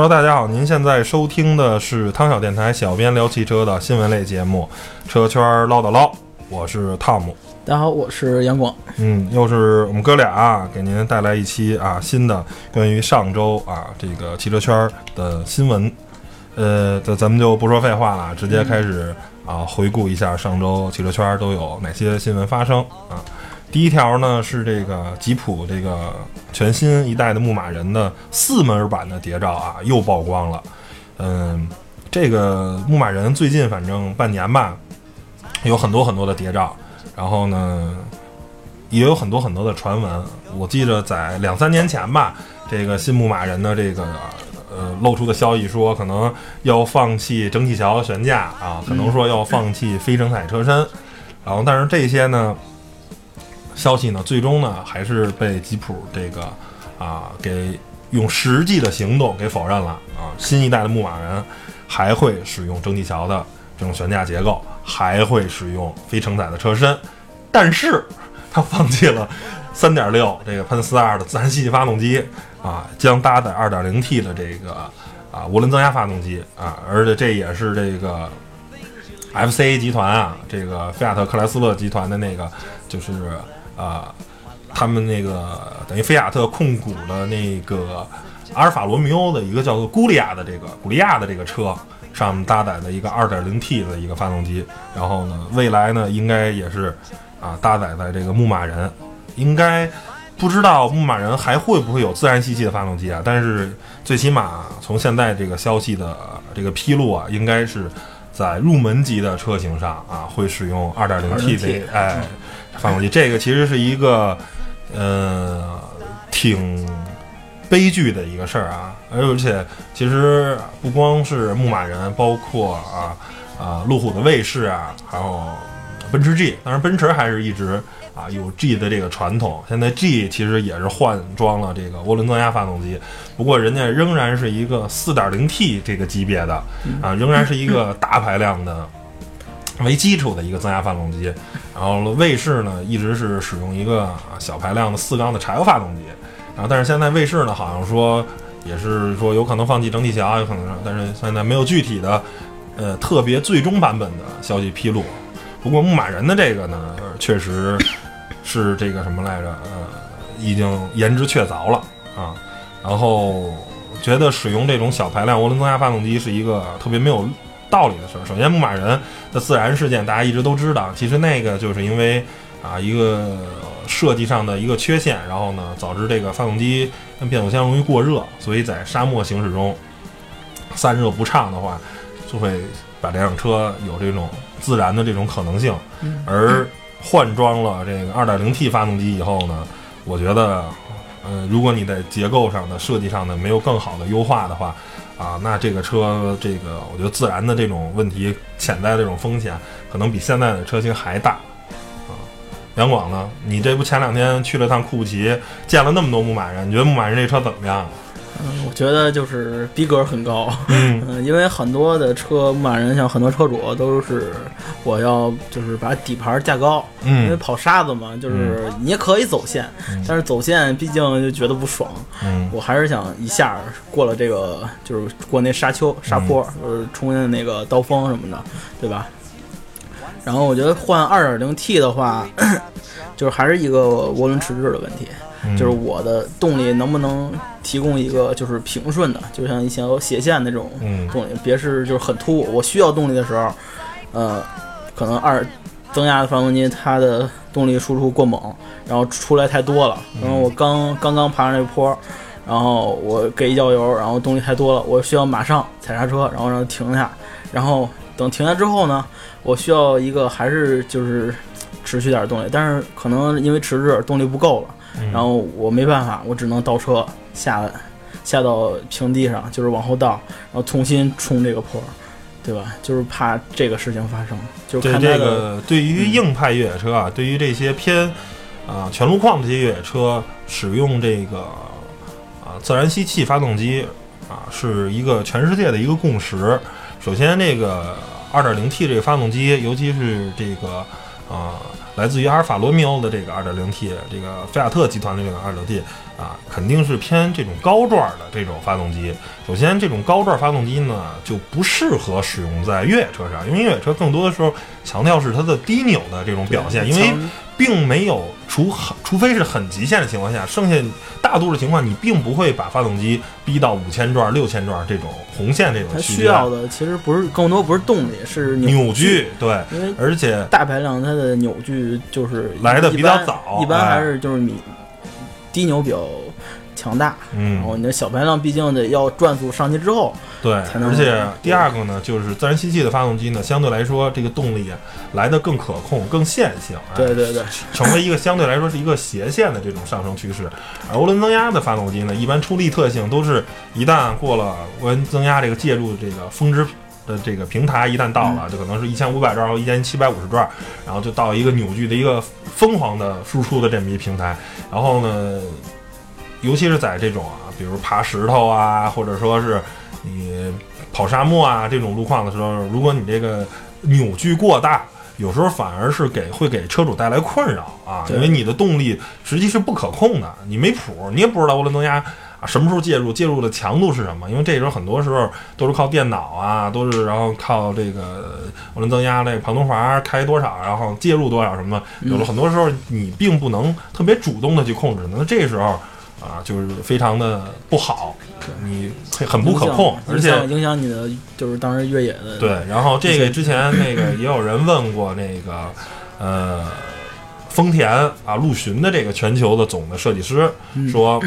Hello，大家好，您现在收听的是汤小电台小编聊汽车的新闻类节目《车圈唠叨唠》，我是汤姆。大家好，我是杨广。嗯，又是我们哥俩啊，给您带来一期啊新的关于上周啊这个汽车圈的新闻。呃，咱咱们就不说废话了，直接开始啊回顾一下上周汽车圈都有哪些新闻发生啊。第一条呢是这个吉普这个全新一代的牧马人的四门版的谍照啊又曝光了。嗯，这个牧马人最近反正半年吧，有很多很多的谍照，然后呢也有很多很多的传闻。我记得在两三年前吧，这个新牧马人的这个呃露出的消息说可能要放弃整体桥悬架啊，可能说要放弃非承载车身，然后但是这些呢。消息呢，最终呢还是被吉普这个啊给用实际的行动给否认了啊。新一代的牧马人还会使用蒸汽桥的这种悬架结构，还会使用非承载的车身，但是 他放弃了3.6这个喷42的自然吸气发动机啊，将搭载 2.0T 的这个啊涡轮增压发动机啊，而且这也是这个 FCA 集团啊，这个菲亚特克莱斯勒集团的那个就是。啊，他们那个等于菲亚特控股的那个阿尔法罗密欧的一个叫做古利亚的这个古利亚的这个车上面搭载的一个 2.0T 的一个发动机，然后呢，未来呢应该也是啊搭载在这个牧马人，应该不知道牧马人还会不会有自然吸气的发动机啊？但是最起码从现在这个消息的这个披露啊，应该是在入门级的车型上啊会使用 2.0T 的哎。发动机这个其实是一个，呃，挺悲剧的一个事儿啊，而且其实不光是牧马人，包括啊啊路虎的卫士啊，还有奔驰 G，当然奔驰还是一直啊有 G 的这个传统，现在 G 其实也是换装了这个涡轮增压发动机，不过人家仍然是一个 4.0T 这个级别的啊，仍然是一个大排量的。为基础的一个增压发动机，然后卫士呢一直是使用一个小排量的四缸的柴油发动机，然后但是现在卫士呢好像说也是说有可能放弃整体桥，有可能，但是现在没有具体的呃特别最终版本的消息披露。不过牧马人的这个呢确实是这个什么来着？呃，已经言之确凿了啊。然后觉得使用这种小排量涡轮增压发动机是一个特别没有。道理的事儿。首先，牧马人的自燃事件大家一直都知道，其实那个就是因为啊一个设计上的一个缺陷，然后呢导致这个发动机跟变速箱容易过热，所以在沙漠行驶中散热不畅的话，就会把这辆车有这种自燃的这种可能性。而换装了这个 2.0T 发动机以后呢，我觉得，嗯，如果你在结构上的设计上呢没有更好的优化的话。啊，那这个车，这个我觉得自燃的这种问题，潜在的这种风险，可能比现在的车型还大。啊，杨广呢？你这不前两天去了趟库布齐，见了那么多牧马人，你觉得牧马人这车怎么样？嗯，我觉得就是逼格很高，嗯，因为很多的车牧马人，像很多车主都是我要就是把底盘架高，嗯，因为跑沙子嘛，就是你也可以走线，但是走线毕竟就觉得不爽，嗯，我还是想一下过了这个，就是过那沙丘、沙坡，就是冲进那个刀锋什么的，对吧？然后我觉得换二点零 T 的话，就是还是一个涡轮迟滞的问题。就是我的动力能不能提供一个就是平顺的，就像以前有斜线那种动力，别是就是很突兀。我需要动力的时候，呃，可能二增压的发动机它的动力输出过猛，然后出来太多了。然后我刚刚刚爬上这坡，然后我给一脚油，然后动力太多了，我需要马上踩刹车，然后让它停下。然后等停下之后呢，我需要一个还是就是持续点动力，但是可能因为迟滞动力不够了。然后我没办法，我只能倒车下，下到平地上，就是往后倒，然后重新冲这个坡，对吧？就是怕这个事情发生。就看这个对于硬派越野车啊，对于这些偏啊全路况的这些越野车，使用这个啊自然吸气发动机啊，是一个全世界的一个共识。首先，这个 2.0T 这个发动机，尤其是这个啊。来自于阿尔法罗密欧的这个 2.0T，这个菲亚特集团的这个 2.0T 啊，肯定是偏这种高转的这种发动机。首先，这种高转发动机呢就不适合使用在越野车上，因为越野车更多的时候强调是它的低扭的这种表现，因为并没有除很除非是很极限的情况下，剩下大多数情况你并不会把发动机逼到五千转、六千转这种红线这种它区间需要的其实不是更多不是动力，是扭矩。矩，对，因为而且大排量它的扭矩就是来的比较早一般哎。还是就是你低扭比较强大，嗯。然后嗯，你的小排量毕竟得要转速上去之后，对，才能而且第二个呢，就是自然吸气的发动机呢，相对来说这个动力啊来的更可控、更线性，哎对对对，成为一个相对来说是一个斜线的这种上升趋势。而涡轮增压的发动机呢，一般出力特性都是一旦过了涡轮增压这个介入这个峰值的这个平台，一旦到了，就可能是一千五百转或一千七百五十转，然后就到一个扭矩的一个疯狂的输出的这么一平台。然后呢，尤其是在这种啊，比如爬石头啊，或者说是你跑沙漠啊这种路况的时候，如果你这个扭矩过大，有时候反而是给会给车主带来困扰啊，因为你的动力实际是不可控的，你没谱，你也不知道涡轮增压啊什么时候介入，介入的强度是什么，因为这时候很多时候都是靠电脑啊，都是然后靠这个涡轮增压这个庞东阀开多少，然后介入多少什么的，有了很多时候你并不能特别主动的去控制，那这时候啊就是非常的不好，你很不可控，而且影响你的就是当时越野的对，然后这个之前那个也有人问过那个，呃，丰田啊陆巡的这个全球的总的设计师嗯。说，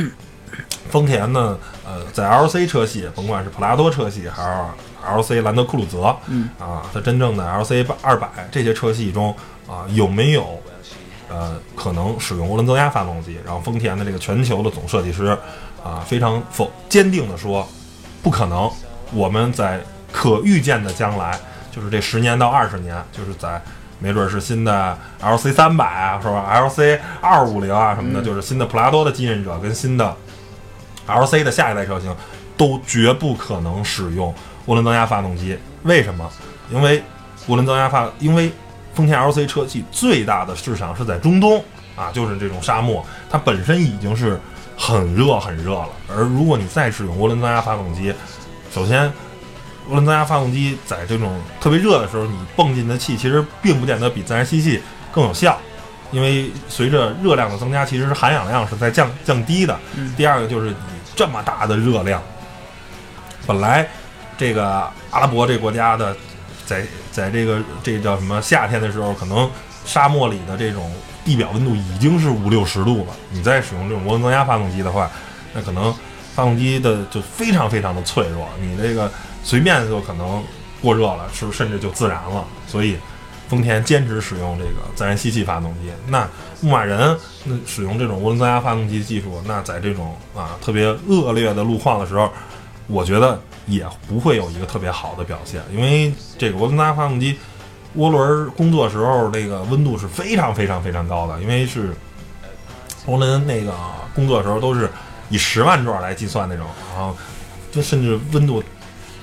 丰田呢，呃，在 LC 车系，甭管是普拉多车系还是 LC 兰德酷路泽，嗯啊，它真正的 LC 二百这些车系中啊，有没有呃可能使用涡轮增压发动机？然后丰田的这个全球的总设计师啊，非常否坚定的说，不可能。我们在可预见的将来，就是这十年到二十年，就是在没准是新的 LC 三百啊，是吧？LC 二五零啊什么的，嗯就是新的普拉多的继任者跟新的 LC 的下一代车型，都绝不可能使用涡轮增压发动机。为什么？因为涡轮增压发，因为丰田 LC 车系最大的市场是在中东啊，就是这种沙漠，它本身已经是很热很热了。而如果你再使用涡轮增压发动机，首先，涡轮增压发动机在这种特别热的时候，你泵进的气其实并不见得比自然吸气更有效，因为随着热量的增加，其实是含氧量是在降降低的。嗯第二个就是你这么大的热量，本来这个阿拉伯这国家的在在这个这叫什么夏天的时候，可能沙漠里的这种地表温度已经是五六十度了，你再使用这种涡轮增压发动机的话，那可能发动机的就非常非常的脆弱，你这个随便就可能过热了，是甚至就自燃了。所以，丰田坚持使用这个自然吸气发动机。那牧马人那使用这种涡轮增压发动机技术，那在这种啊特别恶劣的路况的时候，我觉得也不会有一个特别好的表现，因为这个涡轮增压发动机涡轮工作时候这个温度是非常非常非常高的，因为是涡轮那个工作时候都是以十万转来计算那种，然后就甚至温度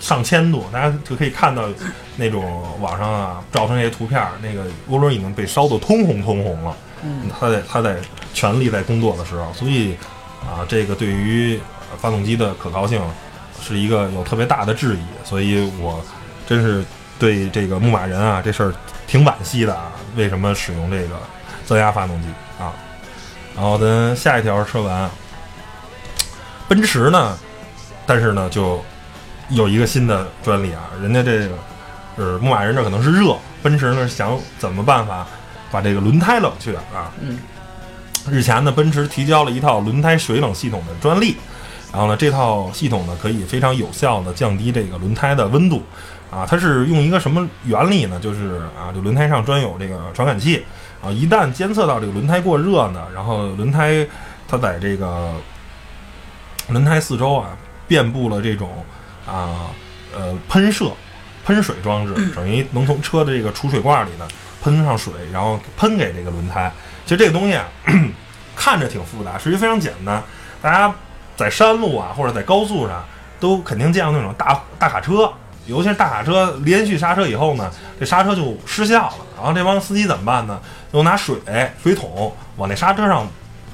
上千度，大家就可以看到那种网上啊照出那些图片，那个涡轮已经被烧得通红通红了。嗯，它在它在全力在工作的时候，所以啊，这个对于呃发动机的可靠性是一个有特别大的质疑，所以我真是对这个牧马人啊这事儿挺惋惜的啊。为什么使用这个增压发动机啊？然后咱下一条说完，奔驰呢，但是呢就有一个新的专利啊，人家这个是牧马人这可能是热，奔驰呢想怎么办法把这个轮胎冷却啊。嗯，日前呢，奔驰提交了一套轮胎水冷系统的专利，然后呢，这套系统呢可以非常有效的降低这个轮胎的温度啊。它是用一个什么原理呢？就是啊，就轮胎上专有这个传感器啊，一旦监测到这个轮胎过热呢，然后轮胎它在这个轮胎四周啊遍布了这种啊呃喷射喷水装置，等于能从车的这个储水罐里呢喷上水，然后喷给这个轮胎。其实这个东西啊，看着挺复杂，实际非常简单。大家在山路啊或者在高速上都肯定见过那种大大卡车尤其是大卡车连续刹车以后呢，这刹车就失效了。然后这帮司机怎么办呢？就拿水水桶往那刹车上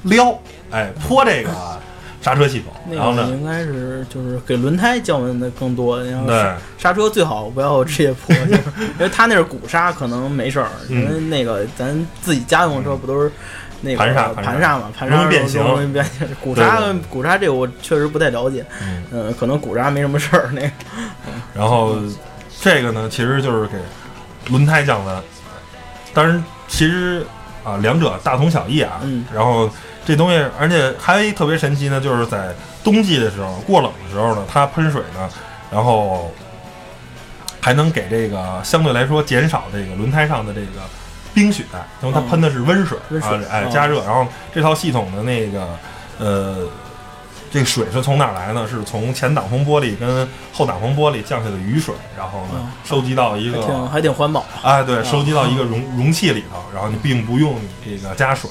撩，哎，泼这个刹车系统。那然后呢，个应该是就是给轮胎降温的更多，然后，刹车最好不要直接破，就是 因为它那是鼓刹，可能没事儿。嗯因为那个咱自己家用车不都是那个盘刹盘盘刹嘛，盘刹容易变形容易变形。鼓刹鼓刹这个我确实不太了解，嗯，嗯，可能鼓刹没什么事儿。那个然后这个呢，其实就是给轮胎降温。当然，其实啊，两者大同小异啊。嗯然后这东西，而且还有一特别神奇呢，就是在冬季的时候，过冷的时候呢，它喷水呢，然后还能给这个相对来说减少这个轮胎上的这个冰雪，因为它嗯喷的是温水温水啊，哎，哦加热。然后这套系统的那个呃。这个水是从哪儿来呢？是从前挡风玻璃跟后挡风玻璃降下的雨水，然后呢嗯收集到一个还挺还挺环保。哎，对，收集到一个容容器里头，然后你并不用你这个加水。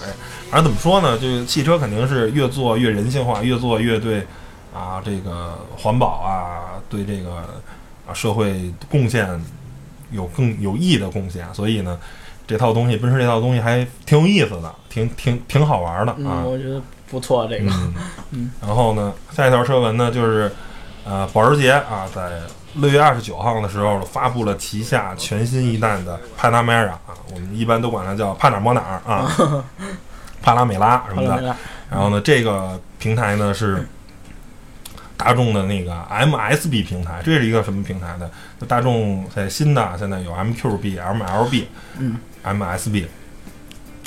反正怎么说呢，就是汽车肯定是越做越人性化，越做越对啊这个环保啊，对这个啊社会贡献有更有益的贡献。所以呢，这套东西奔驰这套东西还挺有意思的，挺挺挺好玩的啊。嗯，我觉得不错，这个。嗯嗯，然后呢，下一条车文呢，就是呃，保时捷啊，在六月二十九号的时候发布了旗下全新一代的帕拉梅拉啊，我们一般都管它叫帕哪儿摸哪儿啊，帕拉梅拉什么的。然后呢，这个平台呢是大众的那个 MSB 平台，这是一个什么平台呢？就大众在新的现在有 MQB、MLB、嗯 MSB。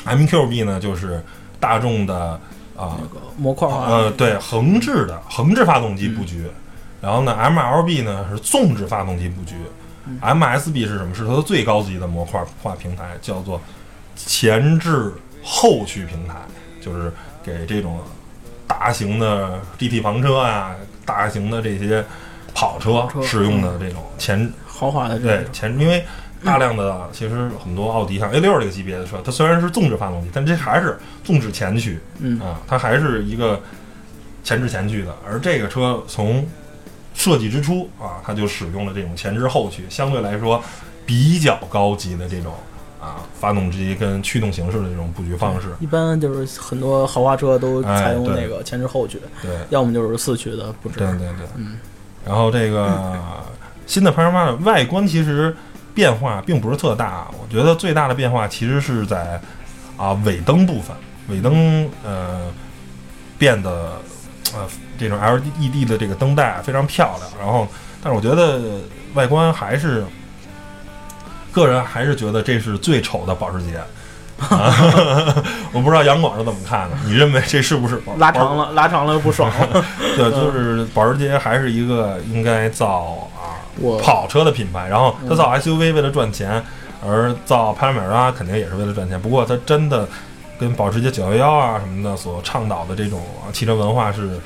MQB 呢就是大众的啊、那个模块化，呃，对，横置的横置发动机布局，然后呢，MLB 呢是纵置发动机布局、m s b 是什么？是它的最高级的模块化平台，叫做前置后驱平台，就是给这种大型的 GT 房车啊、大型的这些跑车使用的这种前豪华的。对前，因为大量的其实很多奥迪像 A 六这个级别的车，它虽然是纵置发动机，但这还是纵置前驱。嗯啊，它还是一个前置前驱的，而这个车从设计之初啊，它就使用了这种前置后驱，相对来说比较高级的这种啊发动机跟驱动形式的这种布局方式。一般就是很多豪华车都哎采用那个前置后驱，对要么就是四驱的布置。对对对，嗯，然后这个新的帕拉梅拉外观其实变化并不是特大，我觉得最大的变化其实是在啊尾灯部分，尾灯呃变得呃这种 LED 的这个灯带非常漂亮，然后但是我觉得外观还是个人还是觉得这是最丑的保时捷。啊、我不知道杨广是怎么看的？你认为这是不是拉长了，拉长了又不爽了。对，就是保时捷还是一个应该造跑车的品牌，然后它嗯造 SUV 为了赚钱，而造帕拉梅拉肯定也是为了赚钱。不过它真的跟保时捷911啊什么的所倡导的这种啊汽车文化是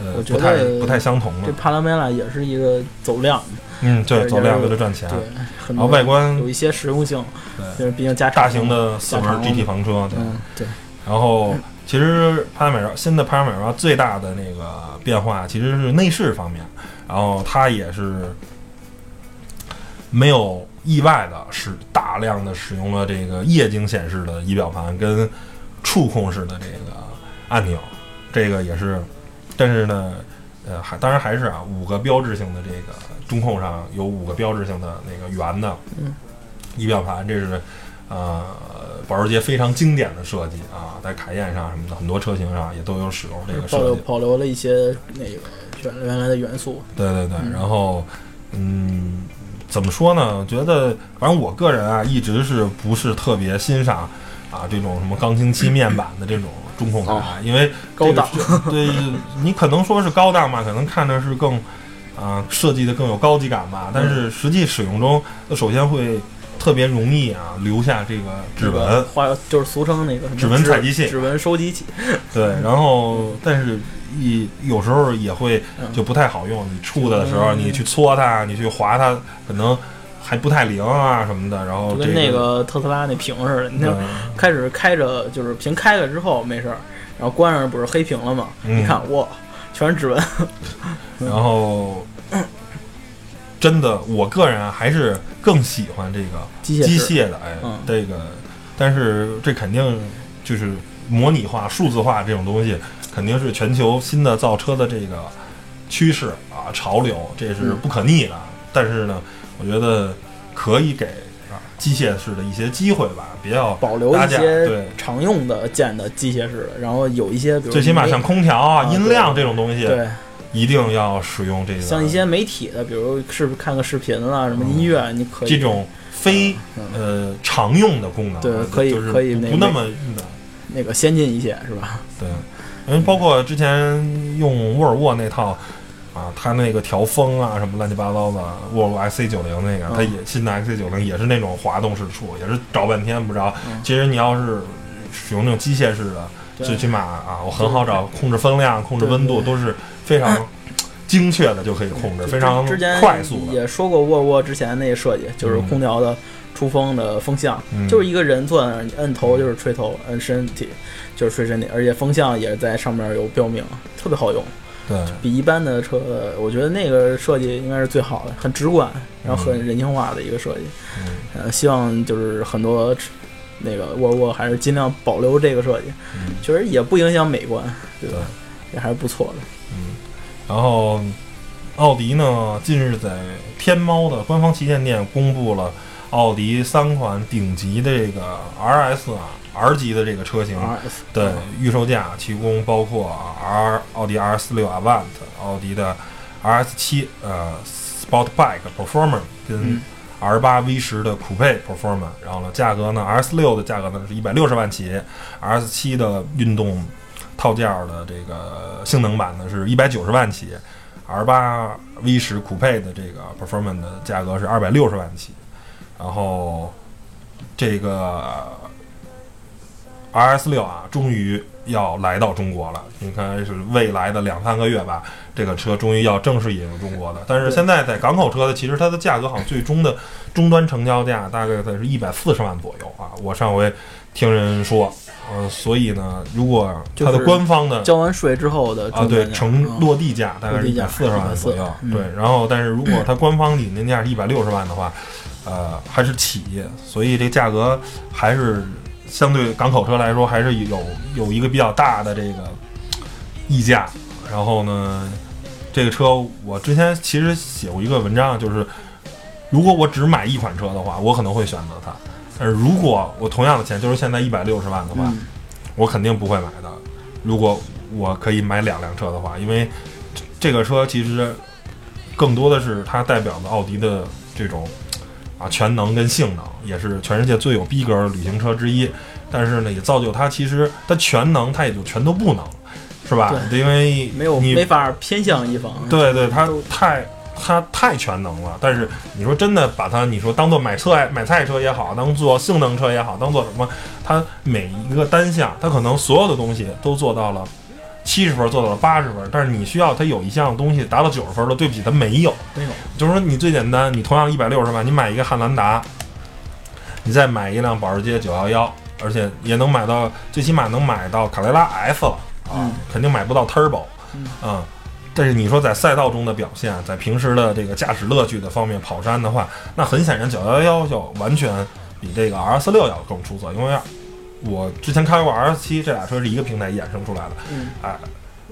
呃不太不太相同的。这帕拉梅拉也是一个走量，嗯，对，走量为了赚钱，对，很然后外观有一些实用性，对就是毕竟加长大型的四门 GT 房车，对。嗯，对，然后其实帕拉梅拉新的帕拉梅拉最大的那个变化其实是内饰方面，然后它也是没有意外的是大量的使用了这个液晶显示的仪表盘跟触控式的这个按钮，这个也是，但是呢，呃，还当然还是啊，五个标志性的这个中控上有五个标志性的那个圆的嗯仪表盘，这是呃保时捷非常经典的设计啊，在凯宴上什么的很多车型上也都有使用这个保设计。留保留了一些那个原原来的元素。对对对，嗯然后嗯，怎么说呢？我觉得反正我个人啊，一直是不是特别欣赏啊这种什么钢琴漆面板的这种中控台，哦因为高档对你可能说是高档吧，可能看着是更啊、设计的更有高级感吧，但是实际使用中，首先会特别容易啊留下这个指纹。画就是俗称那个指纹采集器指纹收集器。对，然后但是一有时候也会嗯就不太好用，你触它的时候嗯你去搓它，你去划它，可能还不太灵啊什么的。然后跟那个特斯拉那屏似的，你开始开着就是屏开了之后没事儿，然后关上不是黑屏了吗？嗯你看哇，全是指纹。然后真的，我个人啊还是更喜欢这个机机械机械的，哎，嗯。这个，但是这肯定就是模拟化、数字化这种东西，肯定是全球新的造车的这个趋势啊、潮流，这是嗯不可逆的。但是呢，我觉得可以给啊机械式的一些机会吧，比较保留一些对。常用的键的机械式的，然后有一些比如最起码像空调啊、啊音量这种东西，对，一定要使用这个像一些媒体的，比如是不是看个视频啦，什么音乐，你可以这种非嗯。呃常用的功能，对可以就是可以不不那么那个先进一些，是吧？对，因为包括之前用沃尔沃那套啊，它那个调风啊什么乱七八糟的，沃尔沃 XC 九零那个，嗯。它也新的 XC 九零也是那种滑动式处，也是找半天不着。嗯。其实你要是使用那种机械式的，最起码啊，我很好找，控制风量、控制温度都是非常精确的就可以控制，之非常快速。也说过沃尔沃之前那个设计，就是嗯。空调的出风的风向，嗯。就是一个人坐在那儿，你摁头就是吹头，摁身体就是吹身体，而且风向也在上面有标明，特别好用，对，比一般的车，我觉得那个设计应该是最好的，很直观，然后很人性化的一个设计。嗯。呃，希望就是很多那个沃尔沃还是尽量保留这个设计，嗯。确实也不影响美观，对吧？也还是不错的。嗯，然后奥迪呢，近日在天猫的官方旗舰店公布了奥迪三款顶级的这个 RS 啊 R 级的这个车型。RS 的预售价，其中包括 R 奥迪 R 四六 Avant、奥迪的 RS 七呃 Sportback Performance 跟嗯。R 八 V 十的酷配 Performance，然后呢，价格呢，R 四六的价格呢是一百六十万起，R 七的运动套件儿的这个性能版呢是一百九十万起，R 八 V 十酷配的这个 Performance 的价格是二百六十万起，然后这个 RS 六啊，终于要来到中国了。应该是未来的两三个月吧，这个车终于要正式引入中国的。但是现在在港口车的，其实它的价格好像最终的终端成交价大概在是一百四十万左右啊。我上回听人说，呃，所以呢，如果它的官方的交完税之后的啊，对，成嗯落地价大概是一百四十万左右嗯对。然后，但是如果它官方引进价是一百六十万的话，呃，还是起，所以这价格还是相对港口车来说，还是有有一个比较大的这个溢价。然后呢，这个车我之前其实写过一个文章，就是如果我只买一款车的话，我可能会选择它。但是如果我同样的钱，就是现在一百六十万的话，嗯我肯定不会买的。如果我可以买两辆车的话，因为这这个车其实更多的是它代表的奥迪的这种啊全能跟性能，也是全世界最有逼格的旅行车之一。但是呢，也造就它其实它全能，它也就全都不能，是吧？因为没有你没法偏向一方。对对，它太它太全能了。但是你说真的把它，你说当做买车买菜车也好，当做性能车也好，当做什么，它每一个单项，它可能所有的东西都做到了七十分，做到了八十分，但是你需要它有一项东西达到九十分的，对不起，它没有。没有，就是说你最简单，你同样一百六十万，你买一个汉兰达，你再买一辆保时捷九幺幺，而且也能买到，最起码能买到卡雷拉 S 了啊，嗯肯定买不到 Turbo，嗯但是你说在赛道中的表现，在平时的这个驾驶乐趣的方面跑山的话，那很显然九幺幺要完全比这个 R 四六要更出色，因为我之前开过 R 七，这俩车是一个平台衍生出来的，嗯哎，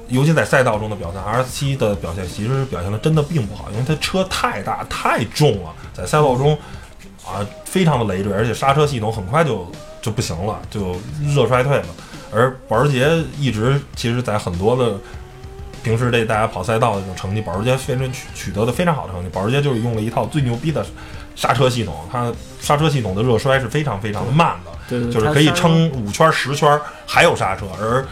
尤其在赛道中的表现，R 七的表现其实表现的真的并不好，因为它车太大太重了，在赛道中啊非常的累赘，而且刹车系统很快就就不行了，就热衰退了。而保时捷一直其实在很多的平时这大家跑赛道的这种成绩，保时捷非常取取得的非常好的成绩。保时捷就是用了一套最牛逼的刹车系统，它刹车系统的热衰是非常非常的慢的。对对，就是可以撑五圈十圈还有刹车，而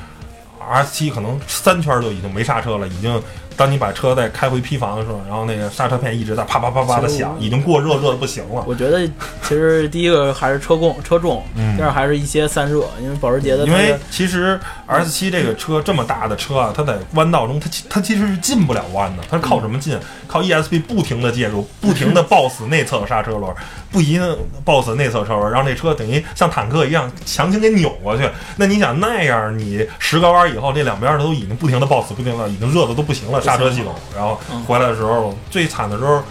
R 七可能三圈就已经没刹车了，已经当你把车再开回坯房的时候，然后那个刹车片一直在啪啪啪啪的响，已经过热热的不行了。我觉得其实第一个还是车重车重，嗯第二还是一些散热，因为保时捷的因为其实 R 七这个车这么大的车啊，它在弯道中它其它其实是进不了弯的，它是靠什么进？靠 ESP 不停的介入，不停的抱死内侧刹车轮，不一定抱死内侧车轮，让这车等于像坦克一样强行给扭过去。那你想那样，你十个弯以后，这两边都已经不停的抱死，不停的已经热的都不行了，刹车系统。然后回来的时候，最惨的时候。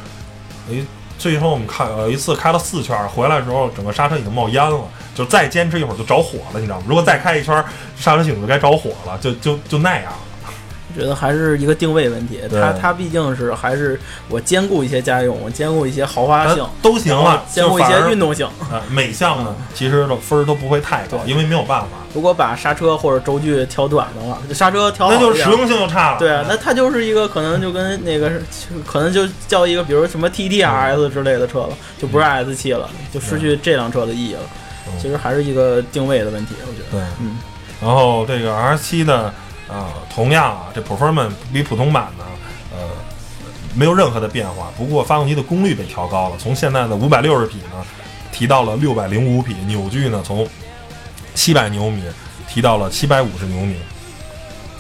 哎，最后我们看有一次开了四圈，回来的时候整个刹车已经冒烟了，就再坚持一会儿就着火了，你知道吗？如果再开一圈儿，刹车系统就该着火了，就就就那样。我觉得还是一个定位问题，它它毕竟是还是我兼顾一些家用，我兼顾一些豪华性，都行了，兼顾一些运动。性。呃，每项呢，其实的分儿都不会太高，因为没有办法，如果把刹车或者轴距调短的话，刹车调好那就是实用性就差了。对啊，那它就是一个可能就跟那个可能就叫一个，比如什么 TTRS 之类的车了，就不是 S 七了，就失去这辆车的意义了。嗯其实还是一个定位的问题，我觉得。对，嗯，然后这个 R 七呢啊，同样啊，这 performance 比普通版呢，呃，没有任何的变化。不过发动机的功率被调高了，从现在的五百六十匹呢，提到了六百零五匹，扭矩呢从七百牛米提到了七百五十牛米。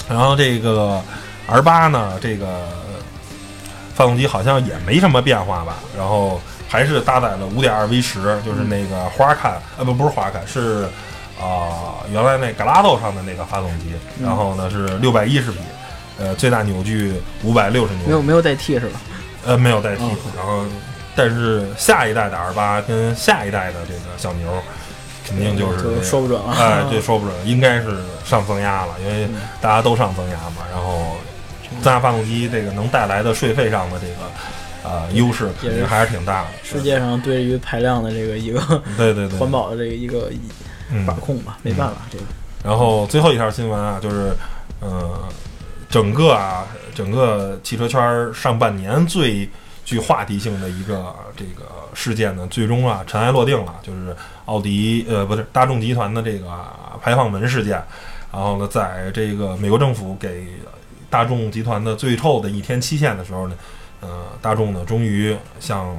然后这个 R 八呢，这个发动机好像也没什么变化吧，然后还是搭载了五点二 V 十，就是那个花坎，呃不不是花坎，是啊、原来那 Gallardo 上的那个发动机，嗯然后呢是六百一十匹，呃最大扭矩五百六十牛，没有没有代替是吧？呃没有代替，哦然后但是下一代的 R 八跟下一代的这个小牛，肯定就是说不准了。哎，对说不准，应该是上增压了，因为嗯大家都上增压嘛。然后增压发动机这个能带来的税费上的这个呃优势，肯定还是挺大的。世界上对于排量的这个一个 对对对，环保的这个一个嗯把。控吧，没办法，这个然后最后一条新闻啊，就是呃，整个啊，整个汽车圈上半年最具话题性的一个这个事件呢，最终啊尘埃落定了，就是奥迪呃不是大众集团的这个排放门事件。然后呢，在这个美国政府给大众集团的最后的一天期限的时候呢，呃，大众呢终于向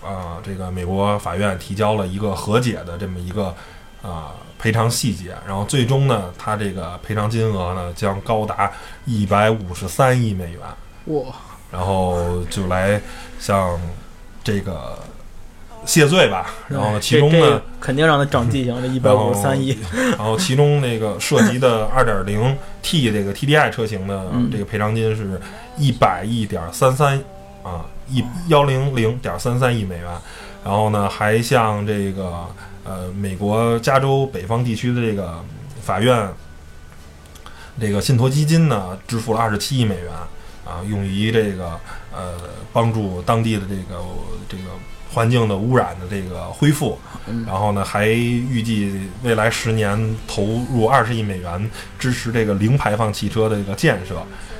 啊、这个美国法院提交了一个和解的这么一个啊、赔偿细节，然后最终呢，它这个赔偿金额呢将高达一百五十三亿美元，哇，然后就来向这个谢罪吧。然后，其中呢肯定让他长记性，这一百五十三亿，然后其中那个涉及的二点零 T 这个 TDI 车型的嗯这个赔偿金是一百亿点三三啊，一幺零零点三三亿美元。然后呢，还向这个呃美国加州北方地区的这个法院这个信托基金呢，支付了二十七亿美元啊，用于这个呃帮助当地的这个这个环境的污染的这个恢复。嗯然后呢，还预计未来十年投入二十亿美元支持这个零排放汽车的这个建设。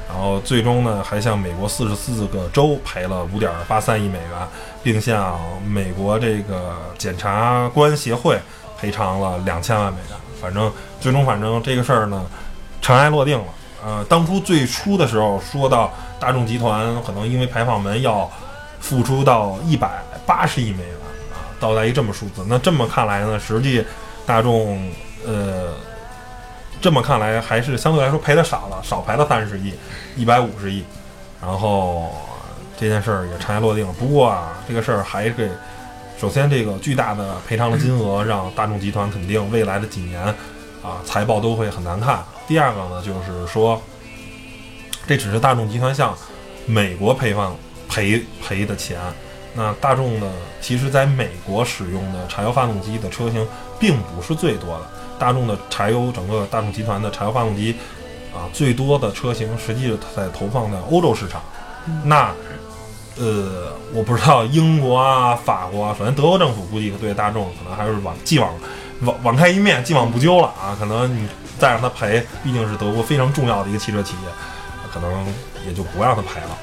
然后最终呢，还向美国四十四个州赔了五点八三亿美元，并向美国这个检察官协会赔偿了两千万美元。反正最终，反正这个事儿呢，尘埃落定了。呃，当初最初的时候说到大众集团可能因为排放门要付出到一百八十亿美元啊，到达一这么数字。那这么看来呢，实际大众呃，这么看来还是相对来说赔的少了，少赔了三十亿，一百五十亿。然后这件事儿也尘埃落定了。不过啊，这个事儿还是首先这个巨大的赔偿的金额让大众集团肯定未来的几年啊财报都会很难看。第二个呢，就是说这只是大众集团向美国赔方赔赔的钱。那大众呢，其实在美国使用的柴油发动机的车型并不是最多的。大众的柴油，整个大众集团的柴油发动机啊，最多的车型实际在投放在欧洲市场。那呃，我不知道英国啊、法国啊，首先德国政府估计对大众可能还是往既往网网开一面，既往不咎了啊。可能你再让他赔，毕竟是德国非常重要的一个汽车企业，可能也就不让他赔了，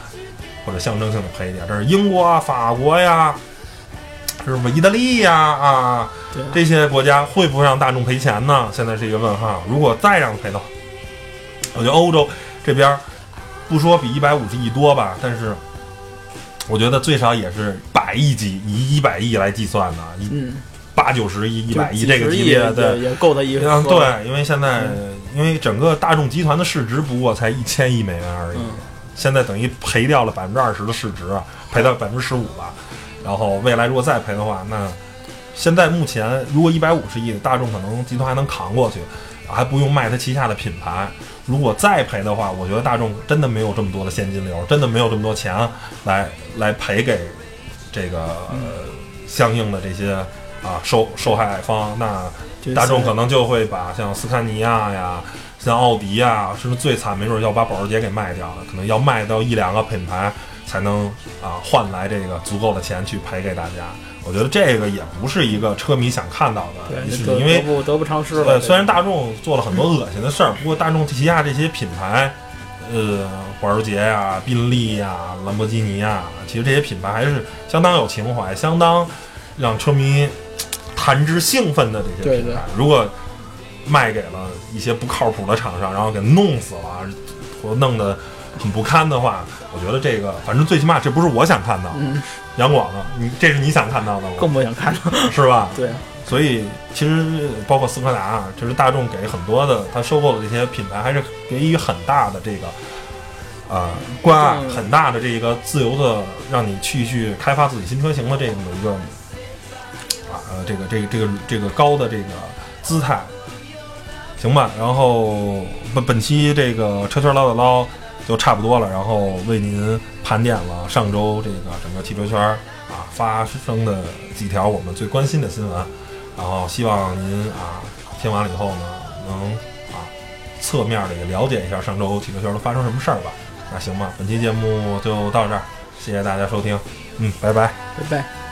或者象征性的赔一点。这是英国啊、法国呀，是什么意大利呀啊？啊，这些国家会不会让大众赔钱呢？现在是一个问号。如果再让赔的话，我觉得欧洲这边不说比一百五十亿多吧，但是我觉得最少也是百亿级，以一百亿来计算的，一嗯，八九十亿、一百亿这个级别，对。也也够他一嗯，对，因为现在因为整个大众集团的市值不过才一千亿美元而已，嗯现在等于赔掉了百分之二十的市值，赔到百分之十五了。然后未来如果再赔的话，那现在目前如果一百五十亿，大众可能集团还能扛过去，还不用卖它旗下的品牌。如果再赔的话，我觉得大众真的没有这么多的现金流，真的没有这么多钱来来赔给这个、呃相应的这些啊受受害方，那大众可能就会把像斯堪尼亚呀、像奥迪呀，甚至最惨，没准要把保时捷给卖掉了，可能要卖到一两个品牌才能啊换来这个足够的钱去赔给大家。我觉得这个也不是一个车迷想看到的因为得不得不偿失了。对，虽然大众做了很多恶心的事儿，不过大众旗下这些品牌，呃，保时捷呀、宾利呀、兰博基尼呀，其实这些品牌还是相当有情怀，相当让车迷谈之兴奋的这些品牌。如果卖给了一些不靠谱的厂商，然后给弄死了，或弄得很不堪的话，我觉得这个反正最起码这不是我想看到的。嗯，杨广呢，你这是你想看到的吗？更不想看到。是吧？对，所以其实包括斯柯达啊，就是大众给很多的他收购的这些品牌，还是给予很大的这个呃关爱，嗯很大的这个自由的让你去去开发自己新车型的这样的一个啊呃这个这个这个这个高的这个姿态，行吧？然后本本期这个车圈唠叨唠就差不多了，然后为您盘点了上周这个整个汽车圈啊发生的几条我们最关心的新闻，然后希望您啊听完了以后呢，能啊侧面的也了解一下上周汽车圈都发生什么事儿吧。那行吧，本期节目就到这儿，谢谢大家收听，嗯，拜拜。拜拜。